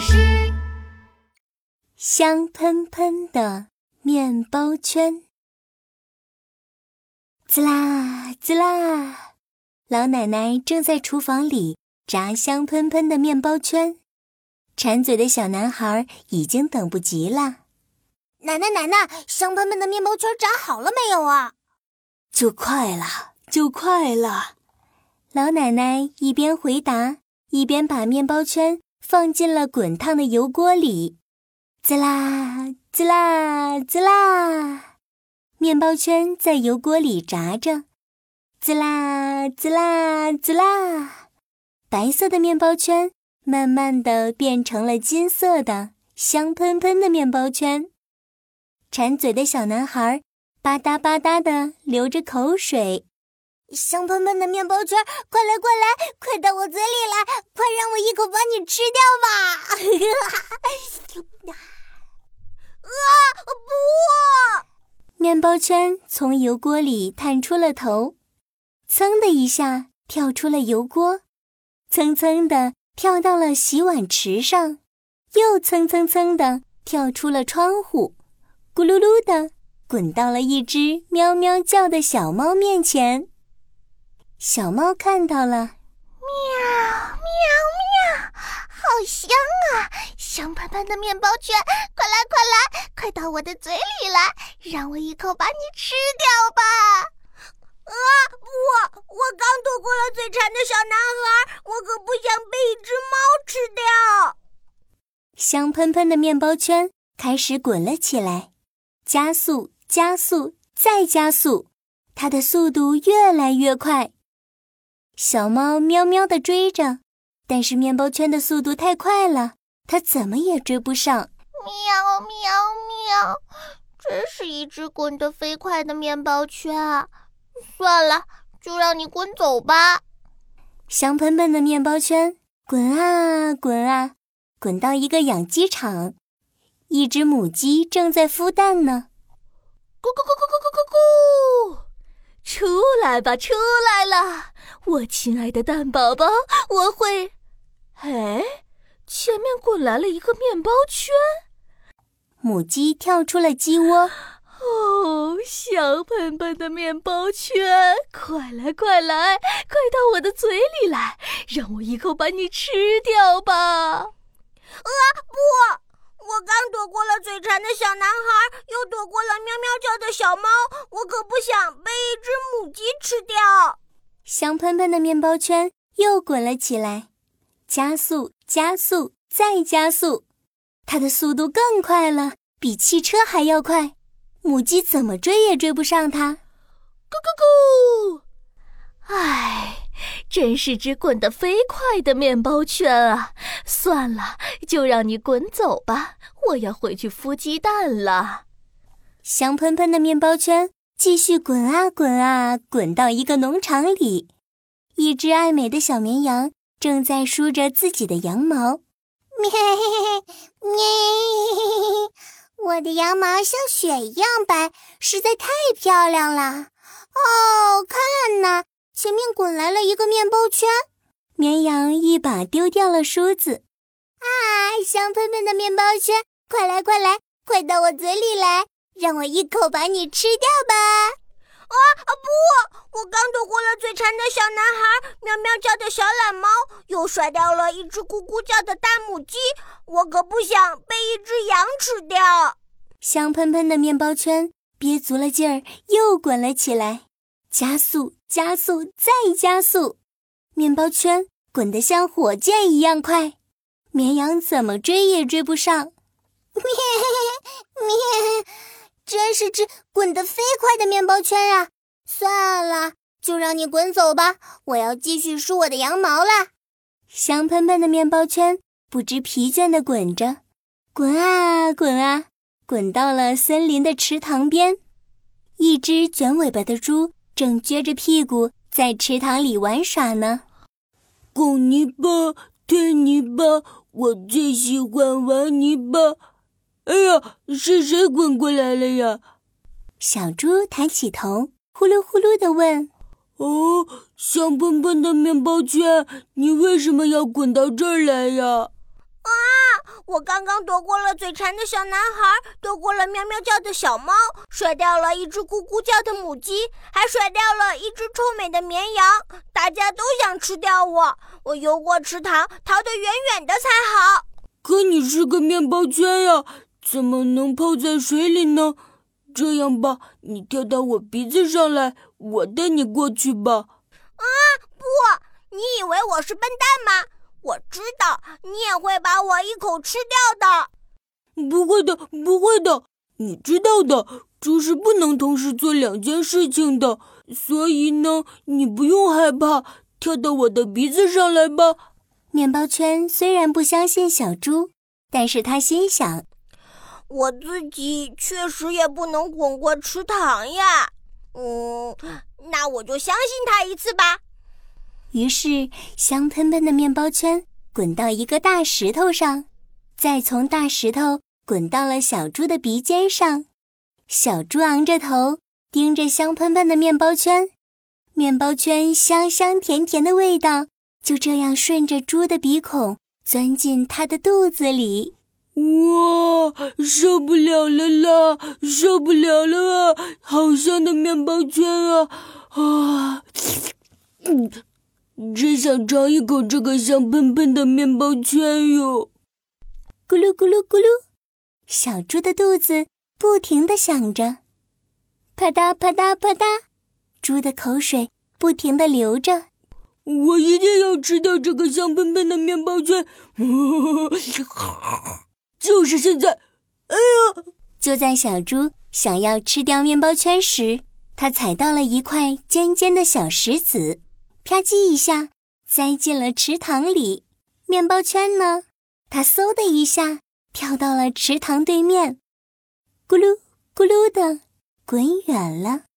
是。香喷喷的面包圈，滋啦滋啦，老奶奶正在厨房里炸香喷喷的面包圈。馋嘴的小男孩已经等不及了。奶奶奶奶，香喷喷的面包圈炸好了没有啊？就快了，就快了。老奶奶一边回答，一边把面包圈放进了滚烫的油锅里，滋啦滋啦滋啦，面包圈在油锅里炸着，滋啦滋啦滋啦，白色的面包圈慢慢的变成了金色的香喷喷的面包圈。馋嘴的小男孩吧嗒吧嗒的流着口水。香喷喷的面包圈，快来快来，快到我嘴里来，快让我一口把你吃掉吧！啊不！面包圈从油锅里探出了头，噌的一下跳出了油锅，蹭蹭的跳到了洗碗池上，又蹭蹭蹭的跳出了窗户，咕噜噜的滚到了一只喵喵叫的小猫面前。小猫看到了，喵喵喵，好香啊！香喷喷的面包圈，快来快来，快到我的嘴里来，让我一口把你吃掉吧！啊我，我刚躲过了嘴馋的小男孩，我可不想被一只猫吃掉。香喷喷的面包圈开始滚了起来，加速，加速，再加速，它的速度越来越快。小猫喵喵地追着，但是面包圈的速度太快了，它怎么也追不上。喵喵喵！真是一只滚得飞快的面包圈啊。算了，就让你滚走吧。香喷喷的面包圈滚啊滚啊，滚到一个养鸡场，一只母鸡正在孵蛋呢。咕咕咕咕咕咕咕咕！出来吧，出来了！我亲爱的蛋宝宝，我会。哎，前面滚来了一个面包圈。母鸡跳出了鸡窝。哦，香喷喷的面包圈，快来快来，快到我的嘴里来，让我一口把你吃掉吧！啊不！我刚躲过了嘴馋的小男孩，又躲过了喵喵叫的小猫，我可不想被一只母鸡吃掉。香喷喷的面包圈又滚了起来，加速，加速，再加速，它的速度更快了，比汽车还要快。母鸡怎么追也追不上它。咕咕咕！唉。真是只滚得飞快的面包圈啊！算了，就让你滚走吧。我要回去孵鸡蛋了。香喷喷的面包圈继续滚啊滚啊，滚到一个农场里。一只爱美的小绵羊正在梳着自己的羊毛。咩咩，我的羊毛像雪一样白，实在太漂亮了。哦，看呐！前面滚来了一个面包圈，绵羊一把丢掉了梳子。啊，香喷喷的面包圈，快来快来，快到我嘴里来，让我一口把你吃掉吧！啊啊不，我刚躲过了嘴馋的小男孩，喵喵叫的小懒猫，又甩掉了一只咕咕叫的大母鸡，我可不想被一只羊吃掉。香喷喷的面包圈憋足了劲儿，又滚了起来。加速，加速，再加速！面包圈滚得像火箭一样快，绵羊怎么追也追不上。咩咩，真是只滚得飞快的面包圈啊！算了，就让你滚走吧，我要继续梳我的羊毛了。香喷喷的面包圈不知疲倦地滚着，滚啊滚啊，滚到了森林的池塘边。一只卷尾巴的猪。正撅着屁股在池塘里玩耍呢。滚泥巴，推泥巴，我最喜欢玩泥巴。哎呀，是谁滚过来了呀？小猪抬起头，呼噜呼噜地问：“哦，香喷喷的面包圈，你为什么要滚到这儿来呀？”啊，我刚刚躲过了嘴馋的小男孩，躲过了喵喵叫的小猫，甩掉了一只咕咕叫的母鸡，还甩掉了一只臭美的绵羊。大家都想吃掉我，我游过池塘，逃得远远的才好。可你是个面包圈呀，怎么能泡在水里呢？这样吧，你跳到我鼻子上来，我带你过去吧。啊，不！你以为我是笨蛋吗？我知道你也会把我一口吃掉的。不会的，不会的。你知道的，猪是不能同时做两件事情的。所以呢，你不用害怕，跳到我的鼻子上来吧。面包圈虽然不相信小猪，但是他心想：我自己确实也不能滚过池塘呀。嗯，那我就相信他一次吧。于是，香喷喷的面包圈滚到一个大石头上，再从大石头滚到了小猪的鼻尖上。小猪昂着头，盯着香喷喷的面包圈，面包圈香香甜甜的味道就这样顺着猪的鼻孔钻进它的肚子里。哇，受不了了啦！受不了了啊！好香的面包圈啊！啊，嗯。真想尝一口这个香喷喷的面包圈哟！咕噜咕噜咕噜，小猪的肚子不停的响着，啪嗒啪嗒啪嗒，猪的口水不停的流着。我一定要吃掉这个香喷喷的面包圈！就是现在！哎呀！就在小猪想要吃掉面包圈时，它踩到了一块尖尖的小石子。啪叽一下，栽进了池塘里。面包圈呢？它嗖的一下跳到了池塘对面，咕噜咕噜的滚远了。